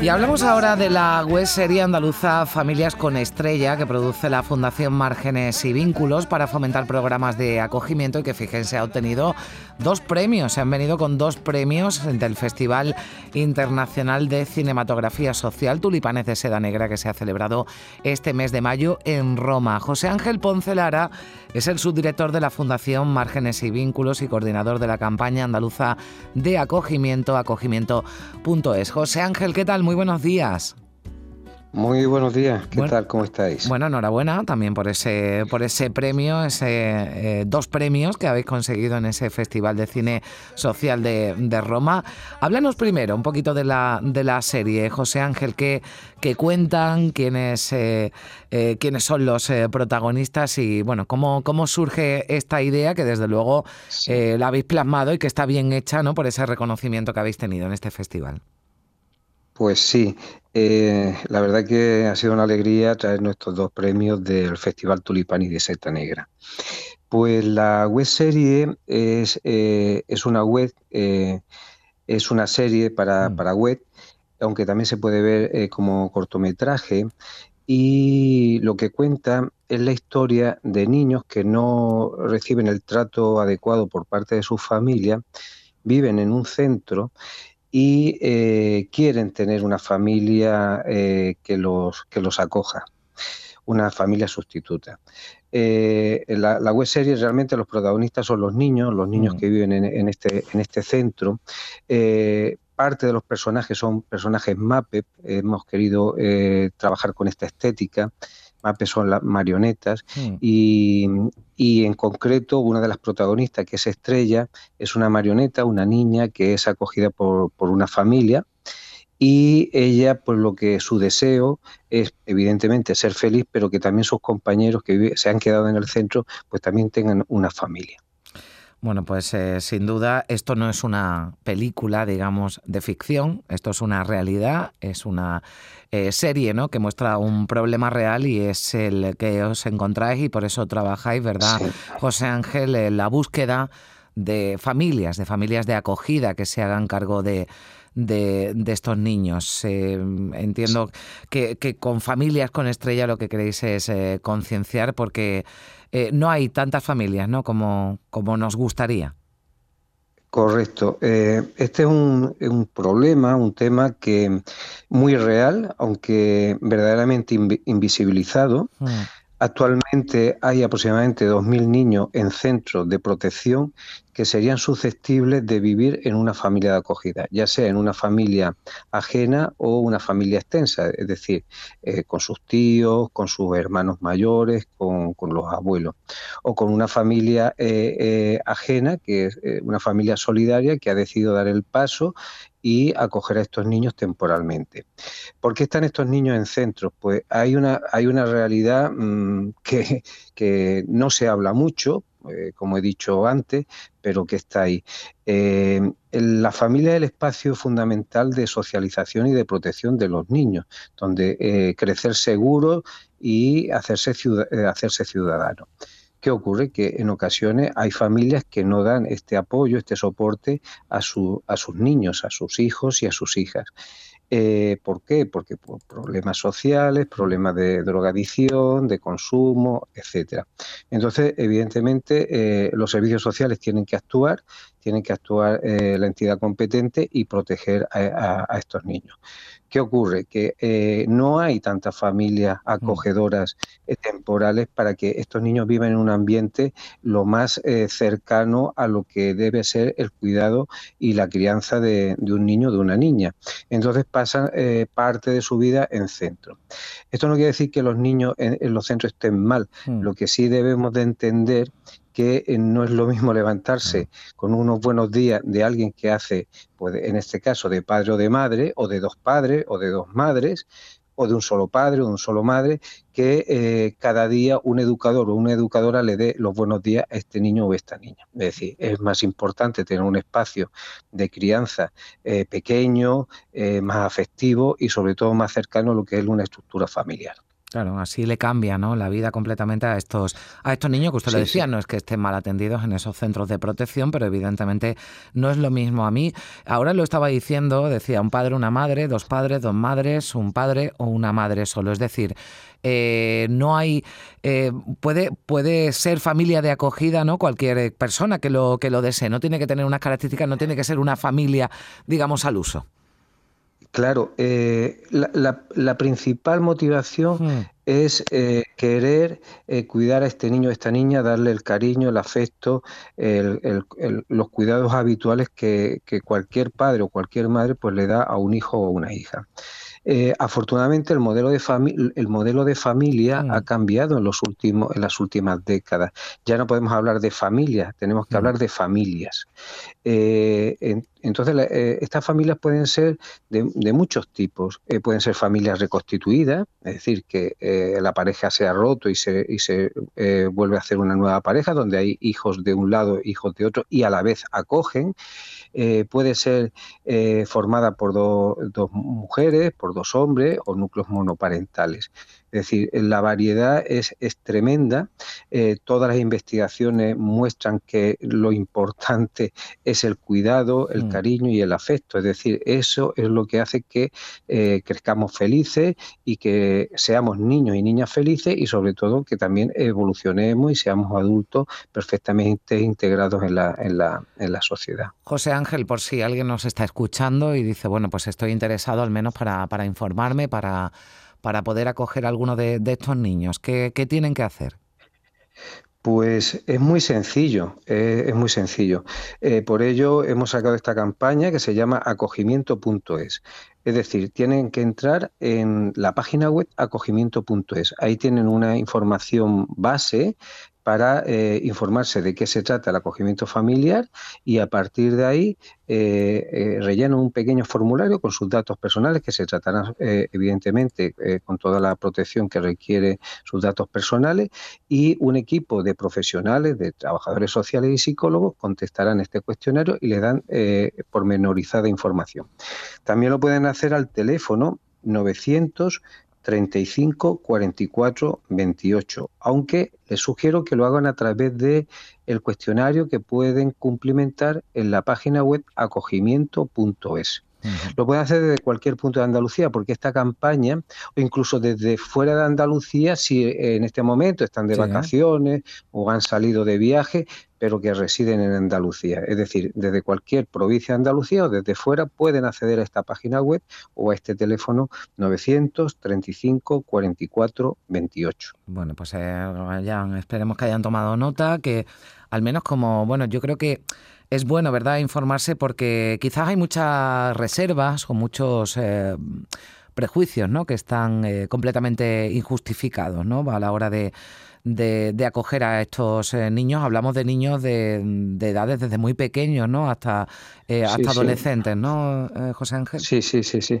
Y hablamos ahora de la web serie andaluza Familias con Estrella que produce la Fundación Márgenes y Vínculos para fomentar programas de acogimiento y que fíjense ha obtenido dos premios. Se han venido con dos premios del Festival Internacional de Cinematografía Social Tulipanes de Seda Negra que se ha celebrado este mes de mayo en Roma. José Ángel Poncelara es el subdirector de la Fundación Márgenes y Vínculos y coordinador de la campaña andaluza de acogimiento, acogimiento.es. José Ángel, ¿qué tal? Muy buenos días. Muy buenos días, ¿qué tal? ¿Cómo estáis? Bueno, enhorabuena también por ese, por ese premio, ese eh, dos premios que habéis conseguido en ese Festival de Cine Social de, Roma. Háblanos primero un poquito de la, de la serie, José Ángel, ¿qué, cuentan? ¿Quiénes, eh, eh, ¿Quiénes son los protagonistas? Y bueno, ¿cómo, ¿cómo surge esta idea que desde luego la habéis plasmado y que está bien hecha ¿no? por ese reconocimiento que habéis tenido en este festival? Pues sí, eh, la verdad que ha sido una alegría traer nuestros dos premios del Festival Tulipani de Seta Negra. Pues la web serie es, eh, es una web, eh, es una serie para, mm. para, web, aunque también se puede ver como cortometraje, y lo que cuenta es la historia de niños que no reciben el trato adecuado por parte de su familia, viven en un centro y eh, quieren tener una familia eh, que, los, que los acoja, una familia sustituta. Eh, la, web serie realmente los protagonistas son los niños, los niños mm. que viven en, este, en este centro. parte de los personajes son personajes MAPE, hemos querido trabajar con esta estética MAPE son las marionetas hmm. y, en concreto una de las protagonistas, que es Estrella, es una marioneta, una niña que es acogida por, una familia y ella, pues lo que su deseo es evidentemente ser feliz, pero que también sus compañeros que se han quedado en el centro, pues también tengan una familia. Bueno, pues eh, sin duda esto no es una película, digamos, de ficción, esto es una realidad, es una eh, serie ¿no? que muestra un problema real y es el que os encontráis y por eso trabajáis, ¿verdad, José Ángel, en la búsqueda de familias, de familias de acogida que se hagan cargo de, de, estos niños. Eh, entiendo que, con familias con estrella lo que queréis es concienciar porque eh, no hay tantas familias ¿no? como, como nos gustaría. Correcto. Eh, este es un, un, problema, un tema que muy real, aunque verdaderamente invisibilizado. Mm. Actualmente hay aproximadamente 2.000 niños en centros de protección que serían susceptibles de vivir en una familia de acogida, ya sea en una familia ajena o una familia extensa, es decir, eh, con sus tíos, con sus hermanos mayores, con, los abuelos, o con una familia eh, eh, ajena, que es una familia solidaria que ha decidido dar el paso y acoger a estos niños temporalmente. ¿Por qué están estos niños en centros? Pues hay una, hay una realidad mm, que, que no se habla mucho, eh, como he dicho antes, pero que está ahí. Eh, la familia es el espacio fundamental de socialización y de protección de los niños, donde eh, crecer seguro y hacerse, hacerse ciudadano. ¿Qué ocurre? Que en ocasiones hay familias que no dan este apoyo, este soporte a, su, a sus niños, a sus hijos y a sus hijas. Eh, ¿Por qué? Porque por problemas sociales, problemas de drogadicción, de consumo, etcétera. Entonces, evidentemente, eh, los servicios sociales tienen que actuar, tienen que actuar eh, la entidad competente y proteger a estos niños. ¿Qué ocurre? Que eh, no hay tantas familias mm. acogedoras eh, temporales para que estos niños vivan en un ambiente lo más cercano a lo que debe ser el cuidado y la crianza de, un niño o de una niña. Entonces pasan parte de su vida en centro. Esto no quiere decir que los niños en, en los centros estén mal. Mm. Lo que sí debemos de entender que eh, no es lo mismo levantarse con unos buenos días de alguien que hace, pues, en este caso, de padre o de madre, o de dos padres o de dos madres, o de un solo padre o de un solo madre, que eh, cada día un educador o una educadora le dé los buenos días a este niño o esta niña. Es decir, es más importante tener un espacio de crianza eh, pequeño, más afectivo y sobre todo más cercano a lo que es una estructura familiar. Claro, así le cambia ¿no? la vida completamente a estos, a estos niños que usted le decía, no es que estén mal atendidos en esos centros de protección, pero evidentemente no es lo mismo a mí. Ahora lo estaba diciendo, decía un padre, una madre, dos padres, dos madres, un padre o una madre solo. Es decir, eh, no hay eh, puede puede ser familia de acogida no cualquier persona que lo que lo desee no tiene que tener unas características no tiene que ser una familia digamos al uso Claro, eh, la, principal motivación hmm. es eh, querer eh, cuidar a este niño o esta niña, darle el cariño, el afecto, los cuidados habituales que, que, cualquier padre o cualquier madre pues le da a un hijo o una hija. Afortunadamente el modelo de, el modelo de familia mm. ha cambiado en, los últimos, en las últimas décadas. Ya no podemos hablar de familias, tenemos que mm. hablar de familias. Entonces, eh, estas familias pueden ser de, muchos tipos. pueden ser familias reconstituidas, es decir, que la pareja se ha roto y se, y se vuelve a hacer una nueva pareja, donde hay hijos de un lado, hijos de otro, y a la vez acogen. puede ser formada por dos mujeres, por dos hombres o núcleos monoparentales. Es decir, la variedad es, es tremenda. Eh, todas las investigaciones muestran que lo importante es el cuidado, el mm. cariño y el afecto. Es decir, eso es lo que hace que eh, crezcamos felices y que seamos niños y niñas felices y sobre todo que también evolucionemos y seamos adultos perfectamente integrados en la, en la, en la sociedad. José Ángel, por si alguien nos está escuchando y dice, bueno, pues estoy interesado al menos para, para informarme, para para poder acoger a alguno de, estos niños? ¿Qué, tienen que hacer? Pues es muy sencillo, eh, es muy sencillo. Eh, por ello hemos sacado esta campaña que se llama acogimiento.es. Es decir, tienen que entrar en la página web acogimiento.es. Ahí tienen una información base para eh, informarse de qué se trata el acogimiento familiar y a partir de ahí eh, eh, rellenan un pequeño formulario con sus datos personales que se tratarán evidentemente con toda la protección que requiere sus datos personales y un equipo de profesionales, de trabajadores sociales y psicólogos contestarán este cuestionario y le dan pormenorizada información. También lo pueden hacer al teléfono 900 35 44 28, aunque les sugiero que lo hagan a través de el cuestionario que pueden cumplimentar en la página web acogimiento.es. Lo pueden hacer desde cualquier punto de Andalucía, porque esta campaña, o incluso desde fuera de Andalucía, si en este momento están de vacaciones o han salido de viaje, pero que residen en Andalucía. Es decir, desde cualquier provincia de Andalucía o desde fuera pueden acceder a esta página web o a este teléfono 935 44 28. Bueno, pues eh, esperemos que hayan tomado nota, que al menos como, bueno, yo creo que es bueno, ¿verdad?, informarse porque quizás hay muchas reservas o muchos... Eh, prejuicios ¿no? que están eh, completamente injustificados ¿no? a la hora de, de, acoger a estos eh, niños. Hablamos de niños de, edades desde muy pequeños, ¿no? Hasta, eh, hasta adolescentes, ¿no, eh, José Ángel? Sí, sí, sí, sí.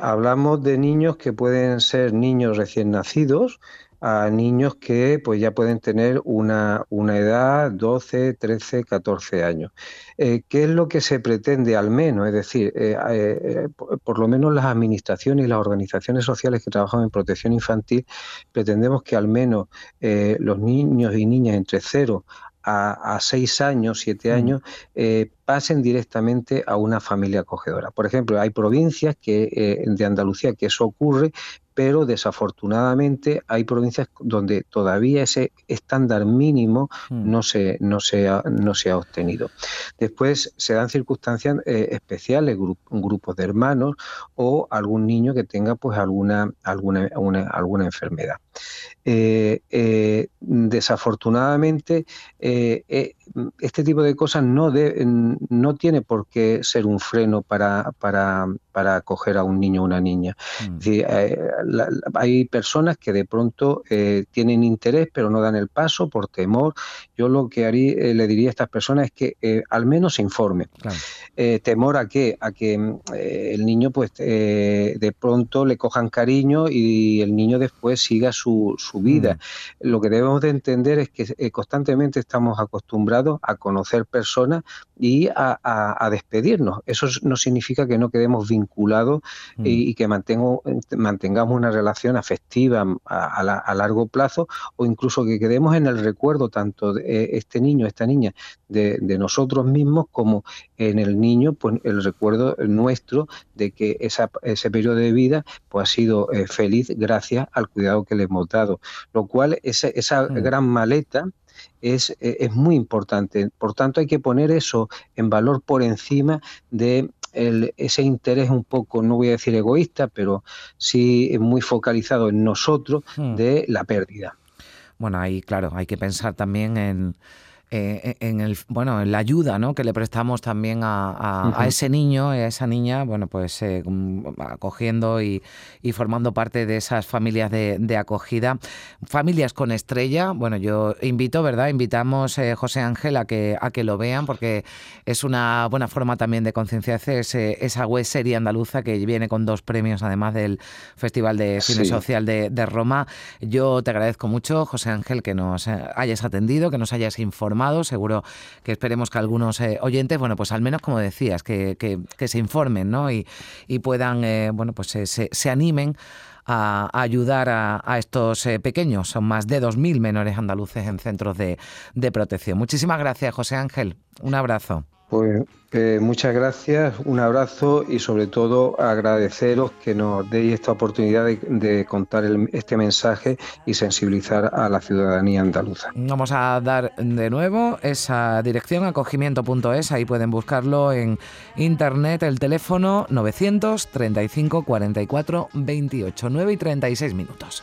hablamos de niños que pueden ser niños recién nacidos, a niños que pues ya pueden tener una, una edad 12, 13, 14 años. Eh, ¿Qué es lo que se pretende al menos? Es decir, eh, eh, por, lo menos las administraciones y las organizaciones sociales que trabajan en protección infantil pretendemos que al menos los niños y niñas entre 0 a, 6 años, 7 mm. años, pasen directamente a una familia acogedora. Por ejemplo, hay provincias que, de Andalucía que eso ocurre, pero desafortunadamente hay provincias donde todavía ese estándar mínimo hmm. no, se, no, se ha, no se ha obtenido. Después se dan circunstancias eh, especiales, grupos de hermanos o algún niño que tenga pues alguna, alguna, alguna enfermedad. Eh, eh, desafortunadamente, este tipo de cosas no, no tiene por qué ser un freno para, para, para acoger a un niño o una niña. Mm. hay personas que de pronto tienen interés pero no dan el paso por temor. Yo lo que haría, le diría a estas personas es que al menos se informen. temor a qué? A que el niño pues de pronto le cojan cariño y el niño después siga su su vida. Mm. Lo que debemos de entender es que eh, constantemente estamos acostumbrados a conocer personas y a, despedirnos. Eso no significa que no quedemos vinculados vinculados mm. y, que mantengo, mantengamos una relación afectiva a, largo plazo o incluso que quedemos en el recuerdo tanto de eh, este niño, esta niña, de, nosotros mismos como en el niño, pues el recuerdo nuestro de que esa, ese periodo de vida pues ha sido eh, feliz gracias al cuidado que le hemos dado. Lo cual, esa, esa mm. gran maleta es, es muy importante. Por tanto, hay que poner eso en valor por encima de ese interés un poco, no voy a decir egoísta, pero sí muy focalizado en nosotros hmm. de la pérdida. Bueno, ahí claro, hay que pensar también en eh, en el bueno en la ayuda ¿no? que le prestamos también a, ese niño a esa niña bueno pues eh, acogiendo y, formando parte de esas familias de, acogida. Familias con estrella bueno yo invito verdad invitamos eh, José Ángel a que a que lo vean porque es una buena forma también de concienciar esa web serie andaluza que viene con dos premios además del Festival de Cine Social de, de Roma. Yo te agradezco mucho José Ángel que nos hayas atendido que nos hayas informado Seguro que esperemos que algunos eh, oyentes, bueno, pues al menos como decías, que, se informen ¿no? y, puedan, eh, bueno, pues se, animen a, ayudar a, estos eh, pequeños. Son más de 2.000 menores andaluces en centros de, de protección. Muchísimas gracias, José Ángel. Un abrazo. Pues eh, muchas gracias, un abrazo y sobre todo agradeceros que nos deis esta oportunidad de, contar este mensaje y sensibilizar a la ciudadanía andaluza. Vamos a dar de nuevo esa dirección acogimiento.es, ahí pueden buscarlo en internet, el teléfono 935 44 28, 9 y 36 minutos.